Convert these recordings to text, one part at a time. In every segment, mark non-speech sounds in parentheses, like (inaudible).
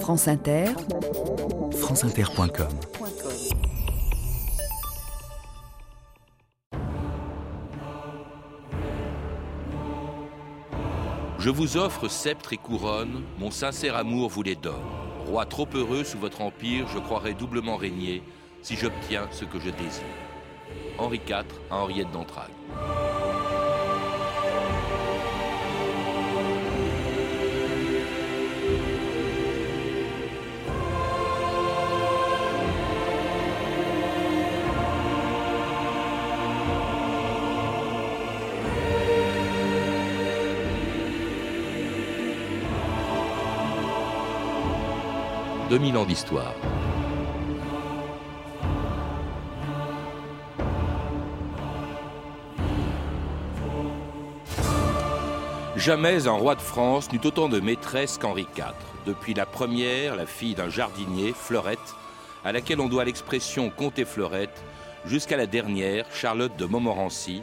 France Inter, franceinter.com Je vous offre sceptre et couronne, mon sincère amour vous les donne. Roi trop heureux sous votre empire, je croirais doublement régner si j'obtiens ce que je désire. Henri IV à Henriette d'Entragues. 2000 ans d'histoire. Jamais un roi de France n'eut autant de maîtresses qu'Henri IV. Depuis la première, la fille d'un jardinier, Fleurette, à laquelle on doit l'expression comté Fleurette, jusqu'à la dernière, Charlotte de Montmorency,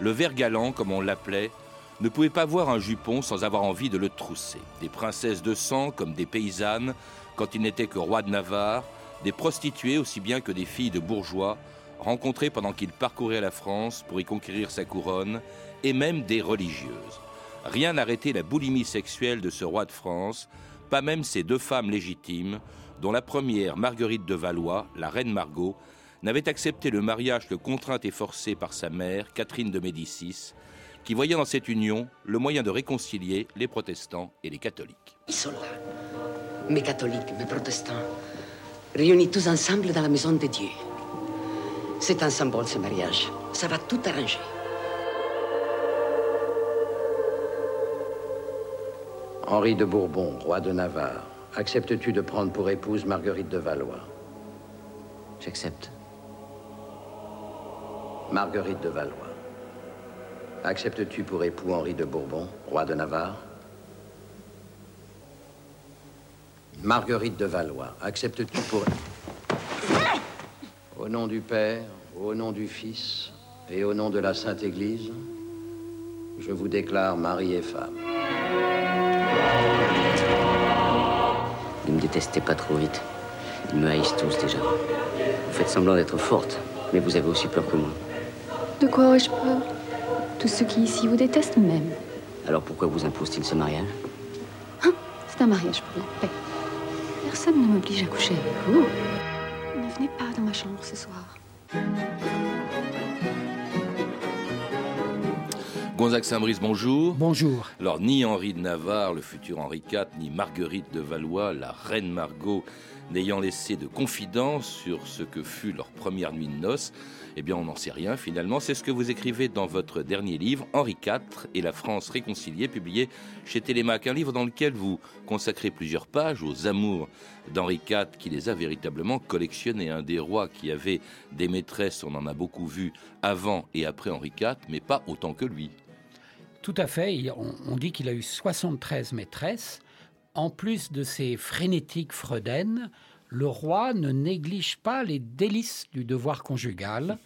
le ver galant, comme on l'appelait, ne pouvait pas voir un jupon sans avoir envie de le trousser. Des princesses de sang comme des paysannes quand il n'était que roi de Navarre, des prostituées aussi bien que des filles de bourgeois, rencontrées pendant qu'il parcourait la France pour y conquérir sa couronne, et même des religieuses. Rien n'arrêtait la boulimie sexuelle de ce roi de France, pas même ses deux femmes légitimes, dont la première, Marguerite de Valois, la reine Margot, n'avait accepté le mariage que contrainte et forcée par sa mère, Catherine de Médicis, qui voyait dans cette union le moyen de réconcilier les protestants et les catholiques. Mes catholiques, mes protestants, réunis tous ensemble dans la maison de Dieu. C'est un symbole, ce mariage. Ça va tout arranger. Henri de Bourbon, roi de Navarre, acceptes-tu de prendre pour épouse Marguerite de Valois? J'accepte. Marguerite de Valois. Acceptes-tu pour époux Henri de Bourbon, roi de Navarre? Marguerite de Valois, acceptes-tu pour... Au nom du Père, au nom du Fils et au nom de la Sainte Église, je vous déclare mari et femme. Ne me détestez pas trop vite. Ils me haïssent tous déjà. Vous faites semblant d'être forte, mais vous avez aussi peur que moi. De quoi aurais-je peur? Tous ceux qui ici vous détestent même. Alors pourquoi vous impose-t-il ce mariage? Hein? C'est un mariage pour la paix. Personne ne m'oblige à coucher avec vous. Ne venez pas dans ma chambre ce soir. Gonzague Saint-Brice, bonjour. Bonjour. Alors, ni Henri de Navarre, le futur Henri IV, ni Marguerite de Valois, la reine Margot, n'ayant laissé de confidence sur ce que fut leur première nuit de noces, eh bien, on n'en sait rien finalement. C'est ce que vous écrivez dans votre dernier livre, Henri IV et la France réconciliée, publié chez Télémaque. Un livre dans lequel vous consacrez plusieurs pages aux amours d'Henri IV, qui les a véritablement collectionnés. Un des rois qui avait des maîtresses, on en a beaucoup vu avant et après Henri IV, mais pas autant que lui. Tout à fait. On, dit qu'il a eu 73 maîtresses. En plus de ses frénétiques freudaines, le roi ne néglige pas les délices du devoir conjugal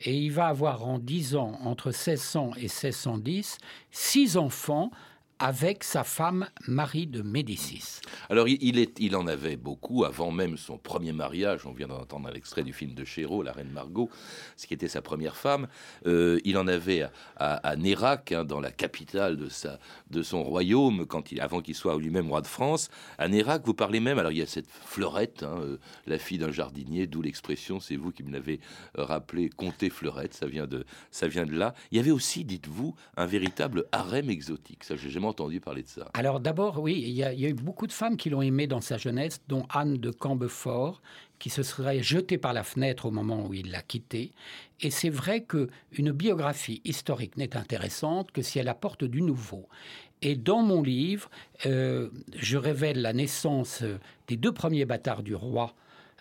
et il va avoir en 10 ans, entre 1600 et 1610, six enfants avec sa femme Marie de Médicis. Alors il, est, il en avait beaucoup avant même son premier mariage. On vient d'entendre un extrait du film de Chéreau, La Reine Margot, ce qui était sa première femme. Euh, il en avait à, Nérac, hein, dans la capitale de, sa, de son royaume, quand il, avant qu'il soit lui-même roi de France. À Nérac, vous parlez même, alors il y a cette Fleurette, hein, euh, la fille d'un jardinier, d'où l'expression, c'est vous qui me l'avez euh, rappelé, compter Fleurette, ça vient, de, ça vient de là. Il y avait aussi, dites-vous, un véritable harem exotique. Ça, j'ai entendu parler de ça. Alors d'abord, oui, il y, a, eu beaucoup de femmes qui l'ont aimé dans sa jeunesse, dont Anne de Cambefort, qui se serait jetée par la fenêtre au moment où il l'a quittée. Et c'est vrai qu'une biographie historique n'est intéressante que si elle apporte du nouveau. Et dans mon livre, euh, je révèle la naissance des deux premiers bâtards du roi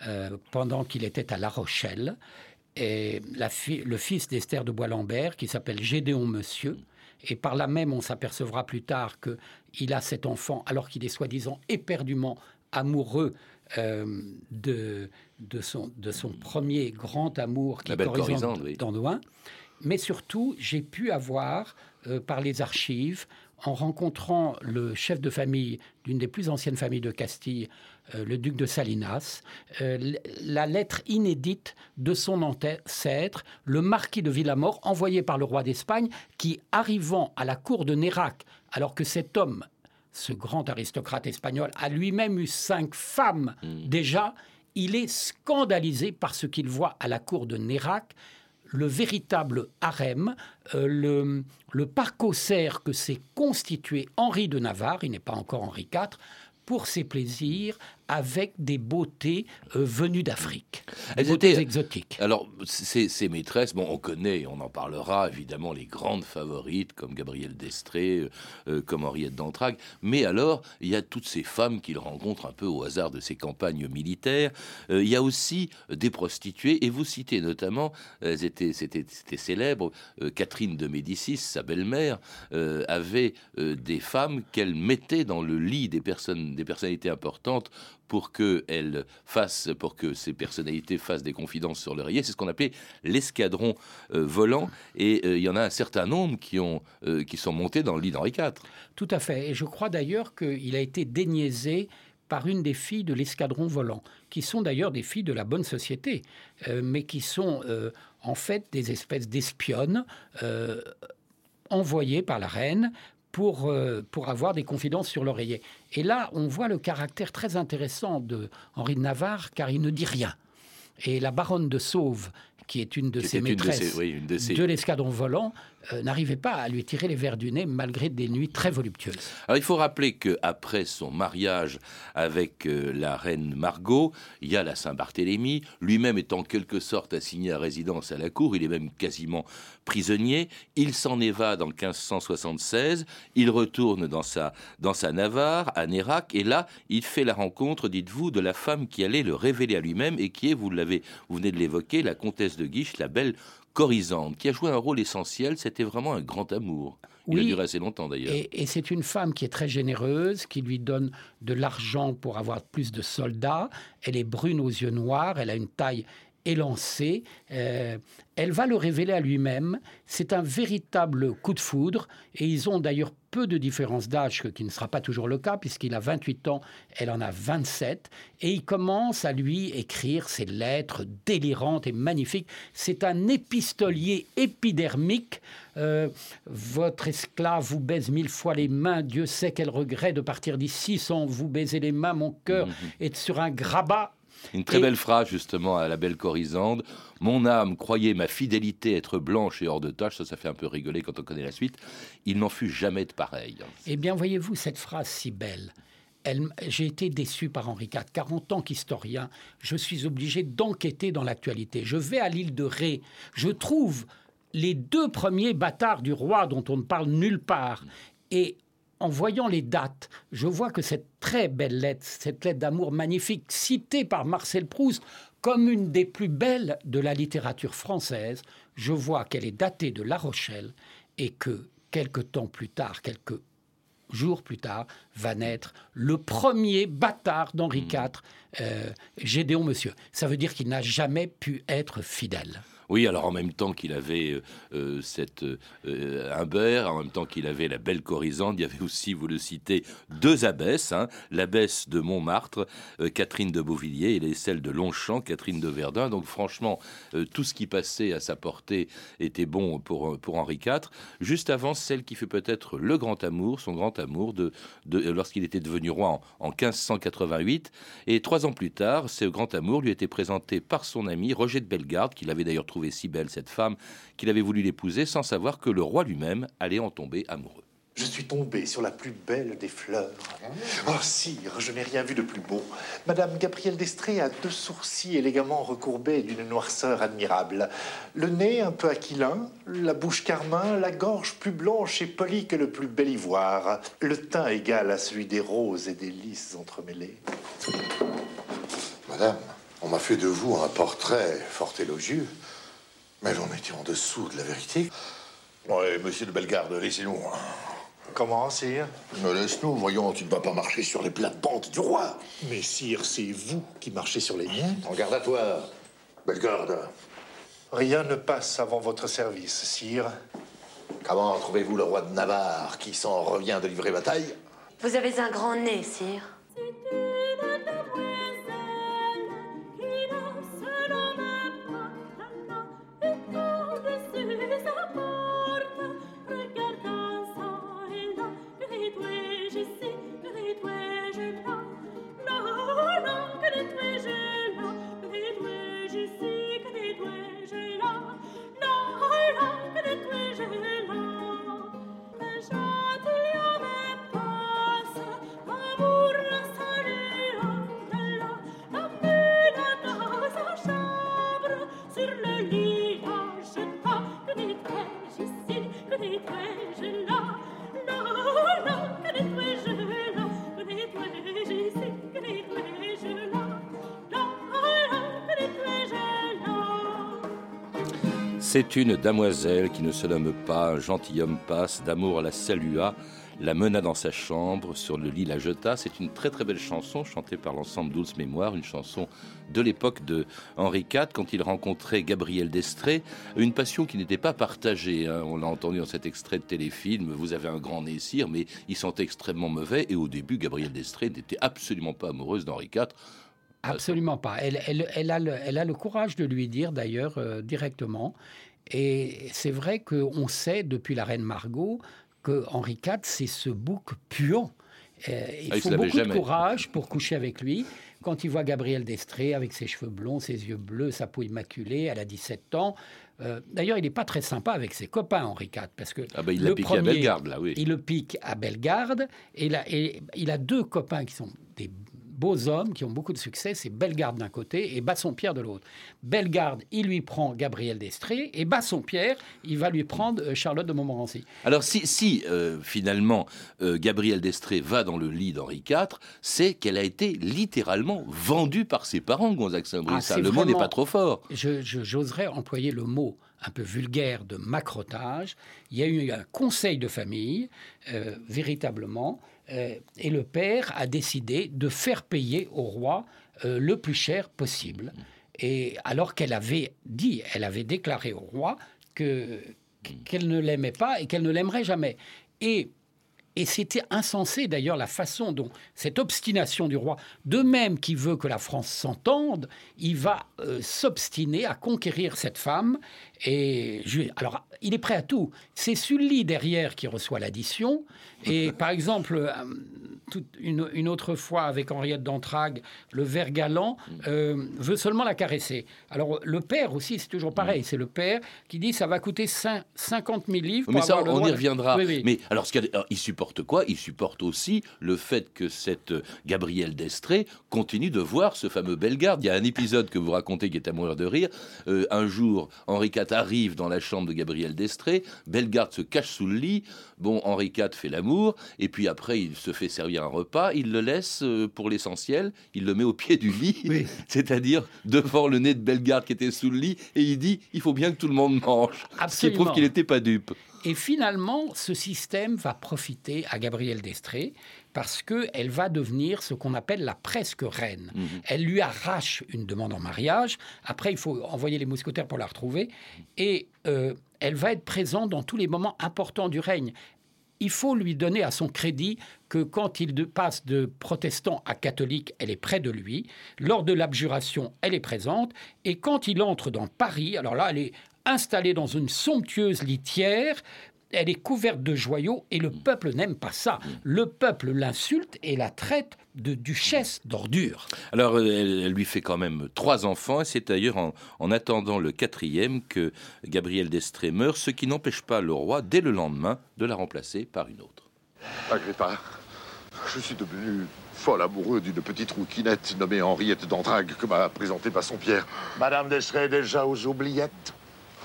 euh, pendant qu'il était à La Rochelle. Et la le fils d'Esther de Bois-Lambert, qui s'appelle Gédéon Monsieur, et par là même, on s'apercevra plus tard qu'il a cet enfant alors qu'il est soi-disant éperdument amoureux euh, de, de, son, de son premier grand amour qui est Corisande oui. Mais surtout, j'ai pu avoir, euh, par les archives, en rencontrant le chef de famille d'une des plus anciennes familles de Castille, euh, le duc de Salinas, euh, la lettre inédite de son ancêtre, le marquis de Villamor, envoyé par le roi d'Espagne, qui, arrivant à la cour de Nérac, alors que cet homme, ce grand aristocrate espagnol, a lui-même eu cinq femmes hmm. déjà, il est scandalisé par ce qu'il voit à la cour de Nérac, le véritable harem, euh, le, le que s'est constitué Henri de Navarre, il n'est pas encore Henri IV, pour ses plaisirs, avec des beautés euh, venues d'Afrique, des beautés exotiques. Alors, ces, maîtresses, bon, on connaît, on en parlera évidemment, les grandes favorites comme Gabrielle d'Estrée, euh, euh, comme Henriette d'Entrague, mais alors, il y a toutes ces femmes qu'il rencontre un peu au hasard de ses campagnes militaires. il y a aussi des prostituées, et vous citez notamment, c'était, c'était, célèbre, Catherine de Médicis, sa belle-mère, avait des femmes qu'elle mettait dans le lit des personnes, des personnalités importantes pour que elle fasse, pour que ces personnalités fassent des confidences sur l'oreiller. C'est ce qu'on appelait l'escadron euh, volant. Et euh, il y en a un certain nombre qui, ont, euh, qui sont montés dans le lit d'Henri IV. Tout à fait. Et je crois d'ailleurs qu'il a été déniaisé par une des filles de l'escadron volant, qui sont d'ailleurs des filles de la bonne société, mais qui sont en fait des espèces d'espionnes envoyées par la reine pour, euh, pour avoir des confidences sur l'oreiller. Et là, on voit le caractère très intéressant de Henri de Navarre, car il ne dit rien. Et la baronne de Sauve, qui est une de ses maîtresses de, l'escadron volant, euh, n'arrivait pas à lui tirer les verres du nez malgré des nuits très voluptueuses. Alors il faut rappeler qu'après son mariage avec euh, la reine Margot, il y a la Saint-Barthélemy, lui-même est en quelque sorte assigné à résidence à la cour, il est même quasiment prisonnier, il s'en évade en 1576, il retourne dans sa, dans sa Navarre, à Nérac, et là il fait la rencontre, dites-vous, de la femme qui allait le révéler à lui-même et qui est, vous l'avez, vous venez de l'évoquer, la comtesse de Guiche, la belle Corisande, qui a joué un rôle essentiel. C'était vraiment un grand amour. Il a duré assez longtemps d'ailleurs. Et, c'est une femme qui est très généreuse, qui lui donne de l'argent pour avoir plus de soldats. Elle est brune aux yeux noirs, elle a une taille élancée. Euh, elle va le révéler à lui-même. C'est un véritable coup de foudre. Et ils ont d'ailleurs peu de différence d'âge, ce qui ne sera pas toujours le cas, puisqu'il a 28 ans, elle en a 27. Et il commence à lui écrire ces lettres délirantes et magnifiques. C'est un épistolier épidermique. Euh, votre esclave vous baise mille fois les mains. Dieu sait qu'elle regrette de partir d'ici sans vous baiser les mains. Mon cœur mhm. est sur un grabat une très belle phrase justement à la belle Corisande. Mon âme croyait ma fidélité être blanche et hors de tâche. Ça, ça fait un peu rigoler quand on connaît la suite. Il n'en fut jamais de pareil. Eh bien, voyez-vous cette phrase si belle. J'ai été déçu par Henri IV, car en tant qu'historien, je suis obligé d'enquêter dans l'actualité. Je vais à l'île de Ré, je trouve les deux premiers bâtards du roi dont on ne parle nulle part. Et en voyant les dates, je vois que cette très belle lettre, cette lettre d'amour magnifique, citée par Marcel Proust comme une des plus belles de la littérature française, je vois qu'elle est datée de La Rochelle et que quelques temps plus tard, quelques jours plus tard, va naître le premier bâtard d'Henri IV, mmh. euh, Gédéon Monsieur. Ça veut dire qu'il n'a jamais pu être fidèle. Oui, alors en même temps qu'il avait euh, euh, cette euh, Humbert, en même temps qu'il avait la belle Corisande, il y avait aussi, vous le citez, deux abbesses, hein, l'abbesse de Montmartre, Catherine de Beauvilliers, et celle de Longchamp, Catherine de Verdun. Donc franchement, tout ce qui passait à sa portée était bon pour, pour Henri IV. Juste avant, celle qui fut peut-être le grand amour, son grand amour, de, lorsqu'il était devenu roi en, en 1588. Et trois ans plus tard, ce grand amour lui était présenté par son ami Roger de Bellegarde, qu'il avait d'ailleurs trouvé si belle cette femme qu'il avait voulu l'épouser sans savoir que le roi lui-même allait en tomber amoureux. Je suis tombé sur la plus belle des fleurs. Oh, sire, je n'ai rien vu de plus beau. Madame Gabrielle d'Estrée a deux sourcils élégamment recourbés d'une noirceur admirable. Le nez un peu aquilin, la bouche carmin, la gorge plus blanche et polie que le plus bel ivoire. Le teint égal à celui des roses et des lys entremêlés. Madame, on m'a fait de vous un portrait fort élogieux. Mais j'en étais en dessous de la vérité. Ouais, monsieur de Bellegarde, laissez-nous. Hein. Comment, sire? Me laisse-nous, voyons, tu ne vas pas marcher sur les plates-bandes du roi. Mais sire, c'est vous qui marchez sur les miens. En garde à toi, Bellegarde. Rien ne passe avant votre service, sire. Comment trouvez-vous le roi de Navarre qui s'en revient de livrer bataille? Vous avez un grand nez, sire. C'est une damoiselle qui ne se nomme pas, un gentilhomme passe, d'amour la salua, la mena dans sa chambre, sur le lit la jeta. C'est une très très belle chanson chantée par l'ensemble Douce Mémoire, une chanson de l'époque de Henri IV quand il rencontrait Gabriel d'Estrée. Une passion qui n'était pas partagée. Hein. On l'a entendu dans cet extrait de téléfilm. Vous avez un grand nez, mais il sentait extrêmement mauvais. Et au début, Gabriel d'Estrée n'était absolument pas amoureuse d'Henri IV. Absolument pas. Elle, elle, a le, courage de lui dire d'ailleurs euh, directement. Et c'est vrai qu'on sait depuis la reine Margot que Henri IV, c'est ce bouc puant. Euh, il ah, faut beaucoup de courage pour coucher avec lui. Quand il voit Gabriel d'Estrée avec ses cheveux blonds, ses yeux bleus, sa peau immaculée, elle a 17 ans. Euh, d'ailleurs, il n'est pas très sympa avec ses copains, Henri IV, parce que ah bah, il le piqué à Bellegarde, là, oui. Il le pique à Bellegarde, et, et il a deux copains qui sont des beaux hommes qui ont beaucoup de succès, c'est Bellegarde d'un côté et Bassompierre de l'autre. Bellegarde, il lui prend Gabriel d'Estrée et Bassompierre, il va lui prendre euh, Charlotte de Montmorency. Alors si, si euh, finalement euh, Gabriel d'Estrée va dans le lit d'Henri IV, c'est qu'elle a été littéralement vendue par ses parents, Gonzague Saint-Brice. Ah, le mot n'est pas trop fort. J'oserais employer le mot un peu vulgaire de macrotage. Il y a eu un conseil de famille, véritablement, euh, et le père a décidé de faire payer au roi euh, le plus cher possible. Et alors qu'elle avait dit, elle avait déclaré au roi que qu'elle ne l'aimait pas et qu'elle ne l'aimerait jamais. Et et c'était insensé d'ailleurs la façon dont cette obstination du roi, de même qu'il veut que la France s'entende, il va euh, s'obstiner à conquérir cette femme. Et alors, il est prêt à tout. C'est Sully derrière qui reçoit l'addition. Et (laughs) par exemple, euh, une, autre fois avec Henriette d'Entrague, le ver galant euh, veut seulement la caresser. Alors le père aussi, c'est toujours pareil. C'est le père qui dit ça va coûter 50 000 livres. mais ça, on y reviendra. Mais alors, ce il supporte quoi Il supporte aussi le fait que cette euh, Gabrielle d'Estrée continue de voir ce fameux Bellegarde. Il y a un épisode que vous racontez qui est à mourir de rire. un jour, Henri IV arrive dans la chambre de Gabrielle d'Estrée. Bellegarde se cache sous le lit. Bon, Henri IV fait l'amour, et puis après, il se fait servir un repas, il le laisse euh, pour l'essentiel, il le met au pied du lit, (laughs) c'est-à-dire devant le nez de Bellegarde qui était sous le lit, et il dit il faut bien que tout le monde mange. Ce qui prouve qu'il n'était pas dupe. Et finalement, ce système va profiter à Gabrielle d'Estrée parce qu'elle va devenir ce qu'on appelle la presque reine. Mhm. Elle lui arrache une demande en mariage. Après, il faut envoyer les mousquetaires pour la retrouver. Et euh, elle va être présente dans tous les moments importants du règne. Il faut lui donner à son crédit que quand il passe de protestant à catholique, elle est près de lui. Lors de l'abjuration, elle est présente. Et quand il entre dans Paris, alors là, elle est installée dans une somptueuse litière elle est couverte de joyaux et le peuple n'aime pas ça. Le peuple l'insulte et la traite de duchesse d'ordure. Alors, elle, lui fait quand même trois enfants, et c'est d'ailleurs en, attendant le quatrième que Gabriel d'Estrée meurt, ce qui n'empêche pas le roi, dès le lendemain, de la remplacer par une autre. Agrippa, je suis devenu folle amoureux d'une petite rouquinette nommée Henriette d'Andrague que m'a présentée Bassompierre. Madame d'Estrée déjà aux oubliettes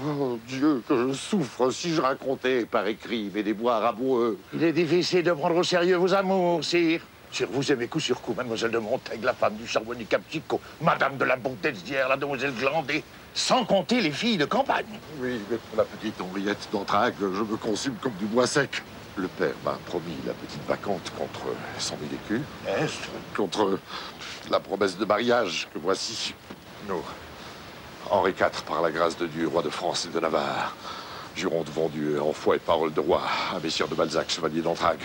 Oh Dieu, que je souffre si je racontais par écrit mes déboires amoureux. Il est difficile de prendre au sérieux vos amours, sire. Sire, vous aimez coup sur coup mademoiselle de Montaigne, la femme du charbonnier Captico, madame de la d'hier, la demoiselle Glandé, sans compter les filles de campagne. Oui, mais pour la petite Henriette d'Entrague, je me consume comme du bois sec. Le père m'a promis la petite vacante contre 100 000 écus. Est Contre la promesse de mariage que voici. Nous, Henri IV, par la grâce de Dieu, roi de France et de Navarre, Jurons devant Dieu, en foi et parole de roi, à messieurs de Balzac, chevalier d'Entrague,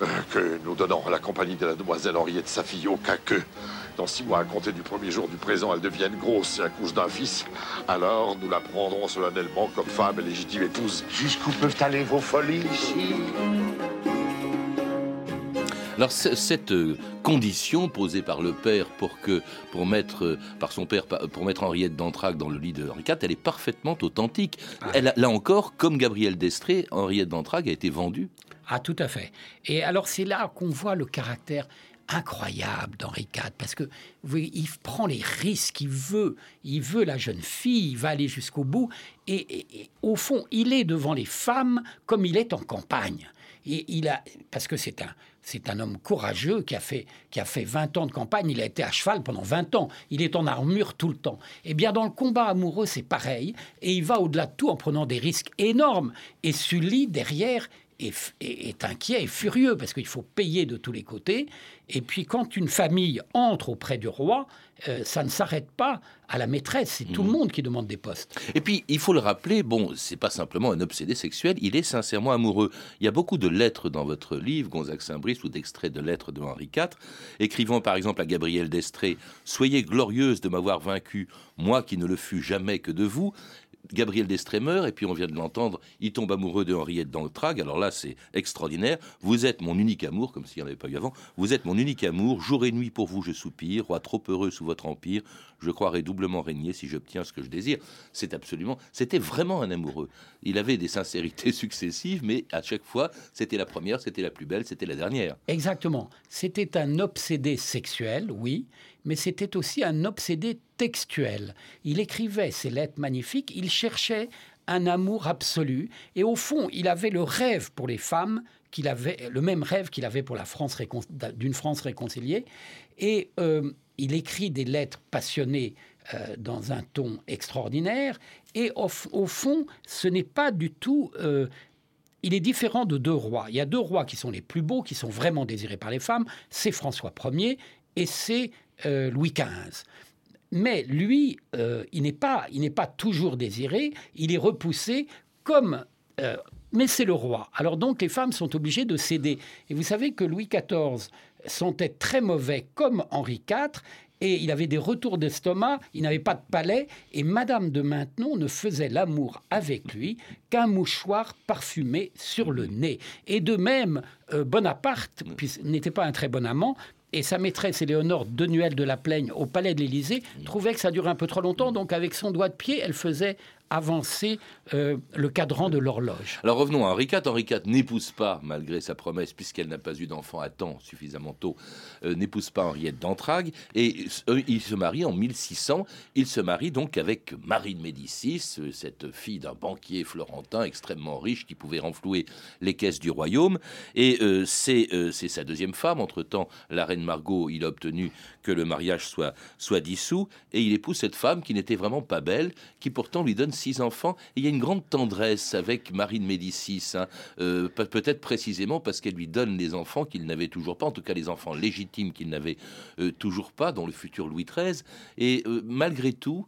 euh, que nous donnons la compagnie de la demoiselle Henriette, sa fille, au cas que, dans six mois à compter du premier jour du présent, elle devienne grosse et accouche d'un fils, alors nous la prendrons solennellement comme femme et légitime épouse. Jusqu'où peuvent aller vos folies ici? Alors cette euh, condition posée par le père pour que pour mettre euh, par son père pour mettre Henriette d'Entrague dans le lit de Henri IV, elle est parfaitement authentique. Elle a- là encore, comme Gabriel d'Estrée, Henriette d'Entrague a été vendue. Ah, tout à fait. Et alors, c'est là qu'on voit le caractère incroyable d'Henri IV, parce que voyez, il prend les risques, il veut, il veut la jeune fille, il va aller jusqu'au bout, et, et- et au fond, il est devant les femmes comme il est en campagne. Et il a, parce que c'est un, c'est un homme courageux qui a, fait, qui a fait 20 ans de campagne, il a été à cheval pendant 20 ans, il est en armure tout le temps. Eh bien, dans le combat amoureux, c'est pareil, et il va au-delà de tout en prenant des risques énormes. Et Sully, derrière, est, inquiet et furieux parce qu'il faut payer de tous les côtés. Et puis quand une famille entre auprès du roi, euh, ça ne s'arrête pas à la maîtresse, c'est tout le monde qui demande des postes. Et puis, il faut le rappeler, bon, c'est pas simplement un obsédé sexuel, il est sincèrement amoureux. Il y a beaucoup de lettres dans votre livre, Gonzague Saint-Brice, ou d'extraits de lettres de Henri IV, écrivant par exemple à Gabrielle d'Estrée Soyez glorieuse de m'avoir vaincu, moi qui ne le fus jamais que de vous. Gabriel d'Estrée meurt, et puis on vient de l'entendre, il tombe amoureux de Henriette d'Entrague. Alors là, c'est extraordinaire. Vous êtes mon unique amour, comme s'il n'y en avait pas eu avant. Vous êtes mon unique amour. Jour et nuit pour vous, je soupire. Roi trop heureux sous votre empire. Je croirai doublement régner si j'obtiens ce que je désire. C'est absolument. C'était vraiment un amoureux. Il avait des sincérités (laughs) successives, mais à chaque fois, c'était la première, c'était la plus belle, c'était la dernière. Exactement. C'était un obsédé sexuel, oui, mais c'était aussi un obsédé textuel. Il écrivait ces lettres magnifiques, il cherchait un amour absolu, et au fond, il avait le rêve pour les femmes, qu'il avait le même rêve qu'il avait pour la France d'une France réconciliée, et euh, il écrit des lettres passionnées euh, dans un ton extraordinaire, et au fond, ce n'est pas du tout euh, il est différent de deux rois. Il y a deux rois qui sont les plus beaux, qui sont vraiment désirés par les femmes. C'est François Ier et c'est euh, Louis XV. Mais lui, euh, il n'est pas, il n'est pas toujours désiré. Il est repoussé comme. euh, mais c'est le roi. Alors donc les femmes sont obligées de céder. Et vous savez que Louis XIV sentait très mauvais comme Henri IV. Et il avait des retours d'estomac, il n'avait pas de palais, et Madame de Maintenon ne faisait l'amour avec lui qu'un mouchoir parfumé sur le nez. Et de même, euh, Bonaparte puis- n'était pas un très bon amant, et sa maîtresse Éléonore Denuel de la Plaigne au palais de l'Élysée trouvait que ça durait un peu trop longtemps, donc avec son doigt de pied, elle faisait avancer euh, le cadran de l'horloge. Alors revenons à Henri IV. Henri IV n'épouse pas, malgré sa promesse, puisqu'elle n'a pas eu d'enfant à temps suffisamment tôt, euh, n'épouse pas Henriette d'Entrague. Et euh, il se marie en 1600. Il se marie donc avec Marie de Médicis, cette fille d'un banquier florentin extrêmement riche qui pouvait renflouer les caisses du royaume. Et c'est c'est sa deuxième femme. Entre-temps, la reine Margot, il a obtenu que le mariage soit, soit dissous. Et il épouse cette femme qui n'était vraiment pas belle, qui pourtant lui donne six enfants. Et il y a une grande tendresse avec Marie de Médicis, hein. Euh, pe- peut-être précisément parce qu'elle lui donne les enfants qu'il n'avait toujours pas, en tout cas les enfants légitimes qu'il n'avait euh, toujours pas, dont le futur Louis XIII. Et euh, malgré tout,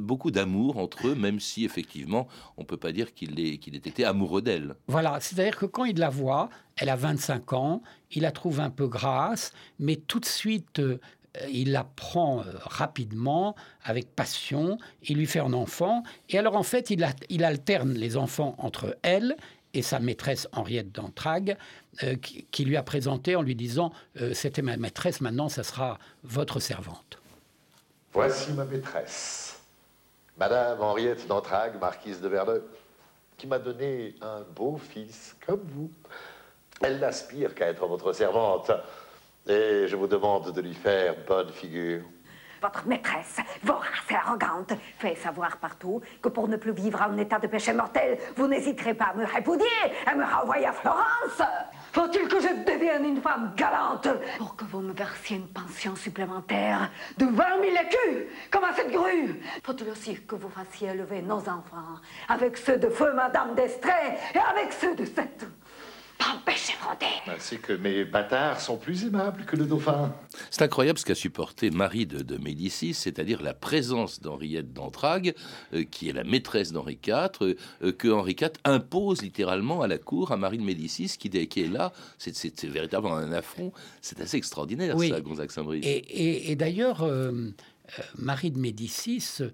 beaucoup d'amour entre eux, même si effectivement, on peut pas dire qu'il ait, ait été amoureux d'elle. Voilà, c'est-à-dire que quand il la voit, elle a 25 ans, il la trouve un peu grasse, mais tout de suite, il la prend euh, rapidement, avec passion, il lui fait un enfant, et alors en fait, il, alterne les enfants entre elle et sa maîtresse Henriette d'Entrague, euh, qui, lui a présenté en lui disant euh, C'était ma maîtresse, maintenant, ça sera votre servante. Voici ma maîtresse, Madame Henriette d'Entrague, marquise de Verneuil, qui m'a donné un beau fils comme vous. Elle n'aspire qu'à être votre servante, et je vous demande de lui faire bonne figure. Votre maîtresse, vorace et arrogante, fait savoir partout que pour ne plus vivre en état de péché mortel, vous n'hésiterez pas à me répudier, à me renvoyer à Florence. Faut-il que je devienne une femme galante pour que vous me versiez une pension supplémentaire de 20 000 écus, comme à cette grue? Faut-il aussi que vous fassiez élever nos enfants avec ceux de feu Madame d'Estrée et avec ceux de cette grand péché mortel. Ben, c'est que mes bâtards sont plus aimables que le dauphin. C'est incroyable ce qu'a supporté Marie de, de Médicis, c'est-à-dire la présence d'Henriette d'Entragues, euh, qui est la maîtresse d'Henri IV, euh, que Henri IV impose littéralement à la cour à Marie de Médicis, qui, qui est là. C'est, c'est- c'est véritablement un affront. C'est assez extraordinaire, Oui. ça, Gonzague Saint-Brice. Et, et- et d'ailleurs, euh, euh, Marie de Médicis euh,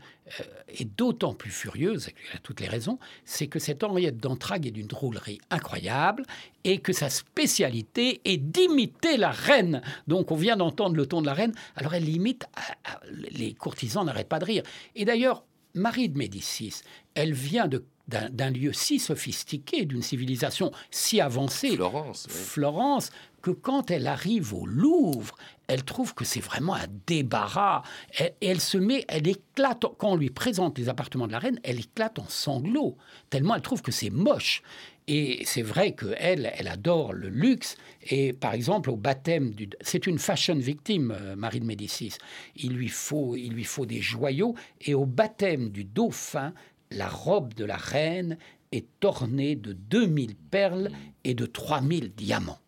est d'autant plus furieuse, elle a toutes les raisons, c'est que cette Henriette d'Entragues est d'une drôlerie incroyable et que sa spécialité est d'imiter la reine. Donc on vient d'entendre le ton de la reine, alors elle l'imite, à- les courtisans n'arrêtent pas de rire. Et d'ailleurs, Marie de Médicis, elle vient de- d'un lieu si sophistiqué, d'une civilisation si avancée, Florence, oui. Florence, que quand elle arrive au Louvre, elle trouve que c'est vraiment un débarras. Elle, elle se met, elle éclate, quand on lui présente les appartements de la reine, elle éclate en sanglots, tellement elle trouve que c'est moche. Et c'est vrai qu'elle, elle adore le luxe. Et par exemple, au baptême du... C'est une fashion victime, euh, Marie de Médicis. Il lui, faut, il lui faut des joyaux. Et au baptême du dauphin, la robe de la reine est ornée de 2000 perles et de 3000 diamants.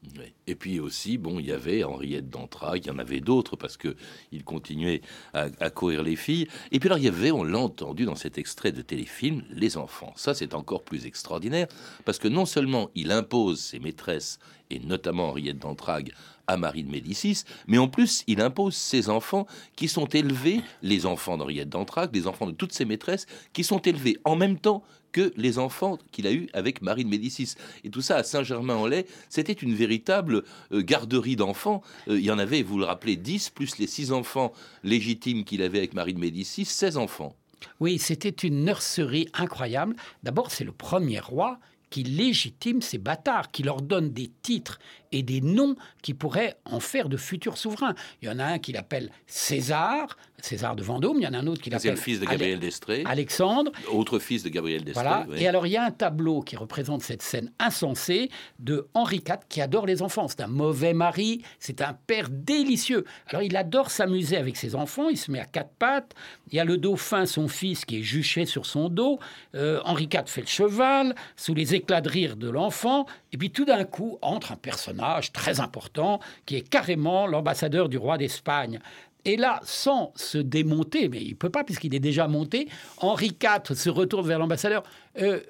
Et puis aussi, bon, il y avait Henriette d'Entragues, il y en avait d'autres parce que il continuait à, à courir les filles. Et puis alors, il y avait, on l'a entendu dans cet extrait de téléfilm, les enfants. Ça, c'est encore plus extraordinaire parce que non seulement il impose ses maîtresses, et notamment Henriette d'Entragues, à Marie de Médicis, mais en plus, il impose ses enfants qui sont élevés, les enfants d'Henriette d'Entragues, les enfants de toutes ses maîtresses, qui sont élevés en même temps que les enfants qu'il a eus avec Marie de Médicis. Et tout ça à Saint-Germain-en-Laye, c'était une véritable euh, garderie d'enfants. Euh, il y en avait, vous le rappelez, 10 plus les 6 enfants légitimes qu'il avait avec Marie de Médicis, 16 enfants. Oui, c'était une nurserie incroyable. D'abord, c'est le premier roi qui légitime ces bâtards, qui leur donne des titres et des noms qui pourraient en faire de futurs souverains. Il y en a un qui l'appelle César, César de Vendôme, il y en a un autre qui C'est l'appelle le fils de Gabriel d'Estrée, Alexandre. autre fils de Gabriel d'Estrée. Voilà. oui. Et alors, il y a un tableau qui représente cette scène insensée de Henri IV qui adore les enfants. C'est un mauvais mari, c'est un père délicieux. Alors, il adore s'amuser avec ses enfants, il se met à quatre pattes. Il y a le dauphin, son fils, qui est juché sur son dos. Euh, Henri IV fait le cheval, sous les éclats de rire de l'enfant. Et puis, tout d'un coup, entre un personnage très important qui est carrément l'ambassadeur du roi d'Espagne. Et là, sans se démonter, mais il peut pas puisqu'il est déjà monté, Henri IV se retourne vers l'ambassadeur. Euh,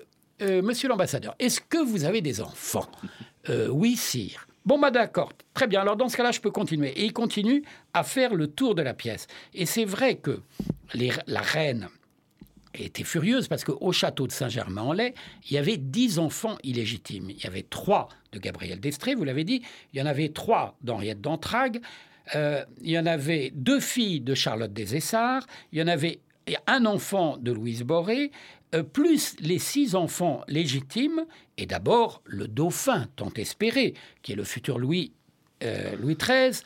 euh, Monsieur l'ambassadeur, est-ce que vous avez des enfants? Euh, Oui, sire. Bon, bah d'accord, très bien. Alors dans ce cas-là, je peux continuer. Et il continue à faire le tour de la pièce. Et c'est vrai que les- la reine était furieuse parce qu'au château de Saint-Germain-en-Laye, il y avait dix enfants illégitimes. Il y avait trois de Gabriel d'Estrée, vous l'avez dit. Il y en avait trois d'Henriette d'Entragues. Euh, il y en avait deux filles de Charlotte des Essarts. Il y en avait un enfant de Louise Boré, euh, plus les six enfants légitimes, et d'abord le dauphin tant espéré, qui est le futur Louis, euh, Louis XIII.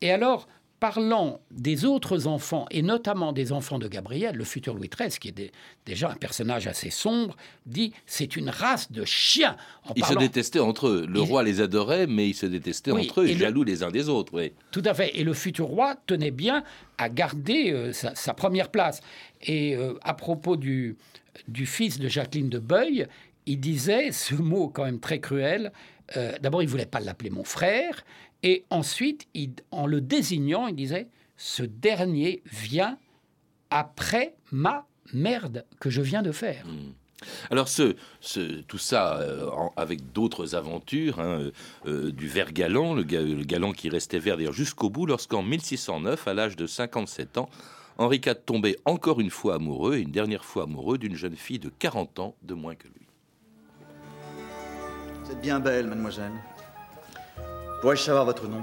Et alors, parlant des autres enfants, et notamment des enfants de Gabriel, le futur Louis XIII, qui est dé- déjà un personnage assez sombre, dit c'est une race de chiens. En Ils se détestaient entre eux. Le roi les adorait, mais ils se détestaient Oui, entre eux, et le- jaloux les uns des autres. Oui. Tout à fait. Et le futur roi tenait bien à garder euh, sa, sa première place. Et euh, à propos du, du fils de Jacqueline de Beuil, il disait ce mot quand même très cruel. euh, D'abord, il voulait pas l'appeler mon frère. Et ensuite, il- en le désignant, il disait ce dernier vient après ma merde que je viens de faire. Alors ce, ce- tout ça euh, en- avec d'autres aventures, hein, euh, euh, du vert galant, le, ga- le galant qui restait vert d'ailleurs jusqu'au bout, lorsqu'en 1609, à l'âge de 57 ans, Henri IV tombait encore une fois amoureux, et une dernière fois amoureux d'une jeune fille de 40 ans de moins que lui. Vous êtes bien belle, mademoiselle. Pourrais-je savoir votre nom?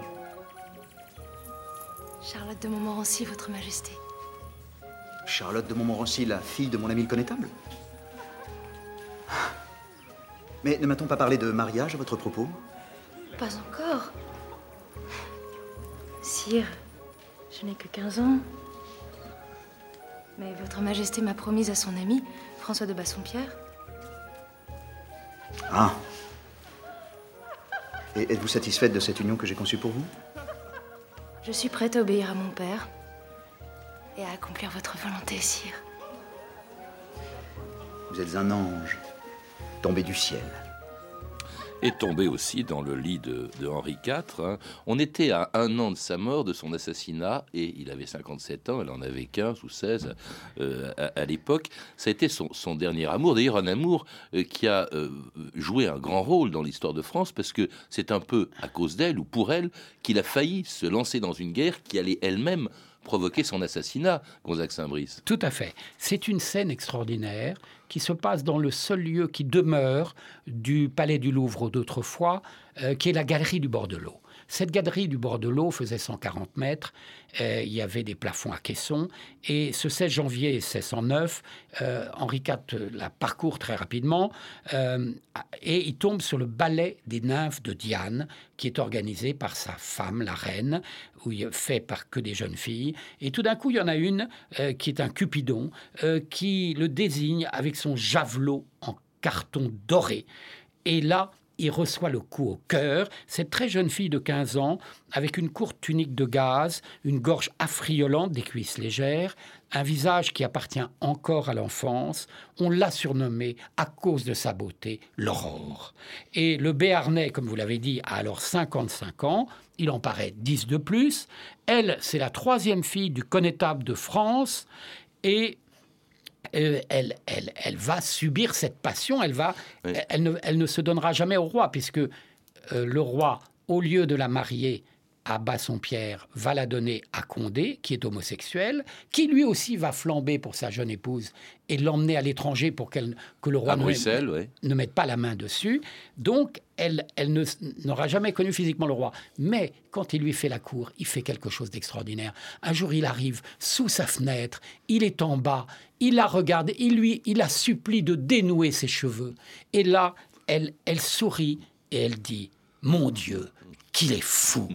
Charlotte de Montmorency, Votre Majesté. Charlotte de Montmorency, la fille de mon ami le connétable? Mais ne m'a-t-on pas parlé de mariage à votre propos? Pas encore. Sire, je n'ai que 15 ans. Mais Votre Majesté m'a promise à son ami, François de Bassompierre. Ah Et êtes-vous satisfaite de cette union que j'ai conçue pour vous? Je suis prête à obéir à mon père et à accomplir votre volonté, sire. Vous êtes un ange tombé du ciel. Est tombé aussi dans le lit de, Henri IV. Hein. On était à un an de sa mort, de son assassinat, et il avait 57 ans, elle en avait 15 ou 16 euh, à, l'époque. Ça a été son, dernier amour, d'ailleurs un amour euh, qui a euh, joué un grand rôle dans l'histoire de France, parce que c'est un peu à cause d'elle ou pour elle qu'il a failli se lancer dans une guerre qui allait elle-même provoquer son assassinat, Gonzague Saint-Brice. Tout à fait. C'est une scène extraordinaire qui se passe dans le seul lieu qui demeure du palais du Louvre d'autrefois, euh, qui est la galerie du bord de l'eau. Cette galerie du bord de l'eau faisait 140 mètres. Euh, il y avait des plafonds à caissons. Et ce 16 janvier 1609, euh, Henri IV la parcourt très rapidement euh, et il tombe sur le ballet des nymphes de Diane, qui est organisé par sa femme, la reine, où il fait par que des jeunes filles. Et tout d'un coup, il y en a une qui est un Cupidon, qui le désigne avec son javelot en carton doré. Et là, il reçoit le coup au cœur. Cette très jeune fille de 15 ans, avec une courte tunique de gaz, une gorge affriolante, des cuisses légères, un visage qui appartient encore à l'enfance, on l'a surnommée, à cause de sa beauté, l'aurore. Et le Béarnais, comme vous l'avez dit, a alors 55 ans, il en paraît 10 de plus. Elle, c'est la troisième fille du connétable de France, et elle, elle, elle, va subir cette passion, elle, va, elle, ne, elle, ne, se donnera jamais au roi, puisque euh, le roi, au lieu de la marier à Bassompierre, va la donner à Condé, qui est homosexuel, qui lui aussi va flamber pour sa jeune épouse et l'emmener à l'étranger pour qu'elle, que le roi ne, mette pas la main dessus. Donc, elle, elle n'aura jamais connu physiquement le roi. Mais quand il lui fait la cour, il fait quelque chose d'extraordinaire. Un jour, il arrive sous sa fenêtre, il est en bas, il la regarde, il lui, il la supplie de dénouer ses cheveux. Et là, elle, elle sourit et elle dit Mon Dieu, qu'il est fou.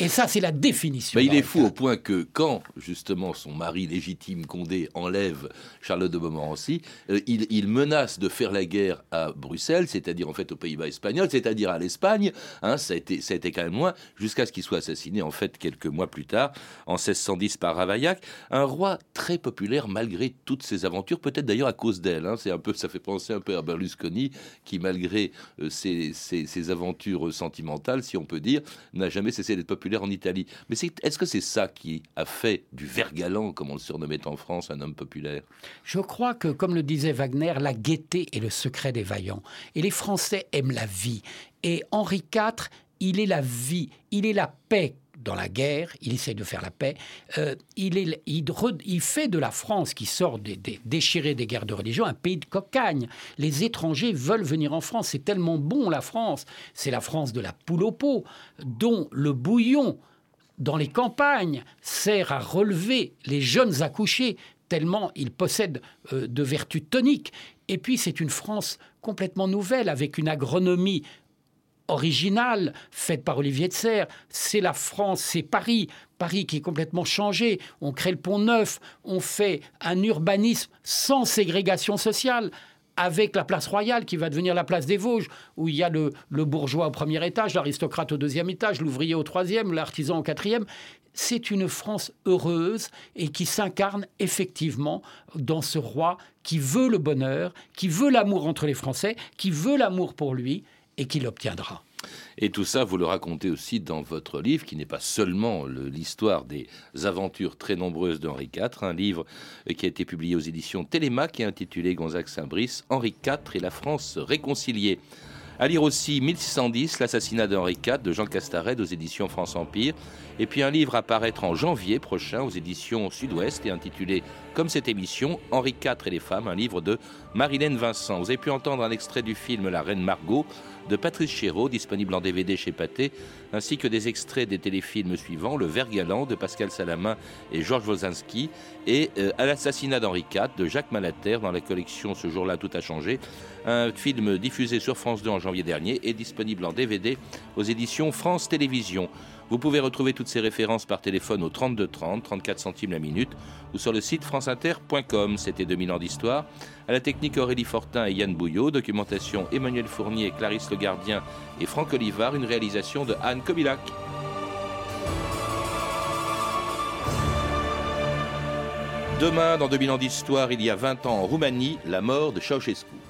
Et ça, c'est la définition. il est fou au point que quand, justement, son mari légitime, Condé, enlève Charlotte de Montmorency, euh, il, menace de faire la guerre à Bruxelles, c'est-à-dire en fait aux Pays-Bas espagnols, c'est-à-dire à, l'Espagne. Hein, ça, a été, ça a été quand même loin, jusqu'à ce qu'il soit assassiné, en fait, quelques mois plus tard, en 1610 par Ravaillac. Un roi très populaire malgré toutes ses aventures, peut-être d'ailleurs à cause d'elle. Hein. c'est un peu, ça fait penser un peu à Berlusconi, qui malgré euh, ses, ses aventures sentimentales, si on peut dire, n'a jamais cessé d'être populaire en Italie. Mais est-ce que c'est ça qui a fait du Vergalant, comme on le surnommait en France, un homme populaire? Je crois que, comme le disait Wagner, la gaieté est le secret des vaillants. Et les Français aiment la vie. Et Henri IV, il est la vie, il est la paix dans la guerre, il essaye de faire la paix. Euh, il, est, il, fait de la France, qui sort des, déchirée des guerres de religion, un pays de cocagne. Les étrangers veulent venir en France. C'est tellement bon, la France. C'est la France de la poule au pot, dont le bouillon dans les campagnes sert à relever les jeunes accouchés, tellement il possède euh, de vertus toniques. Et puis c'est une France complètement nouvelle, avec une agronomie originale faite par Olivier de Serres. C'est la France, c'est Paris. Paris qui est complètement changé. On crée le pont neuf, on fait un urbanisme sans ségrégation sociale avec la place royale qui va devenir la place des Vosges, où il y a le, bourgeois au premier étage, l'aristocrate au deuxième étage, l'ouvrier au troisième, l'artisan au quatrième. C'est une France heureuse et qui s'incarne effectivement dans ce roi qui veut le bonheur, qui veut l'amour entre les Français, qui veut l'amour pour lui et qu'il obtiendra. Et tout ça, vous le racontez aussi dans votre livre, qui n'est pas seulement l'histoire des aventures très nombreuses d'Henri IV, un livre qui a été publié aux éditions Télémaque et intitulé Gonzague Saint-Brice, Henri IV et la France réconciliée. À lire aussi 1610, l'assassinat d'Henri IV de Jean Castaret aux éditions France Empire. Et puis un livre à paraître en janvier prochain aux éditions Sud-Ouest et intitulé, comme cette émission, Henri IV et les femmes, un livre de Marilène Vincent. Vous avez pu entendre un extrait du film La Reine Margot de Patrice Chéreau, disponible en DVD chez Pathé, ainsi que des extraits des téléfilms suivants Le Vert Galant de Pascal Salamin et Georges Wozinski et euh, À l'assassinat d'Henri IV de Jacques Malater dans la collection Ce jour-là tout a changé, un film diffusé sur France 2 en janvier dernier et disponible en DVD aux éditions France Télévisions. Vous pouvez retrouver toutes ces références par téléphone au 32 30, 34 centimes la minute, ou sur le site franceinter.com. C'était 2000 ans d'histoire. À la technique Aurélie Fortin et Yann Bouillot, documentation Emmanuel Fournier, Clarisse Le Gardien et Franck Olivard, une réalisation de Anne Kobilac. Demain, dans 2000 ans d'histoire, il y a 20 ans en Roumanie, la mort de Ceausescu.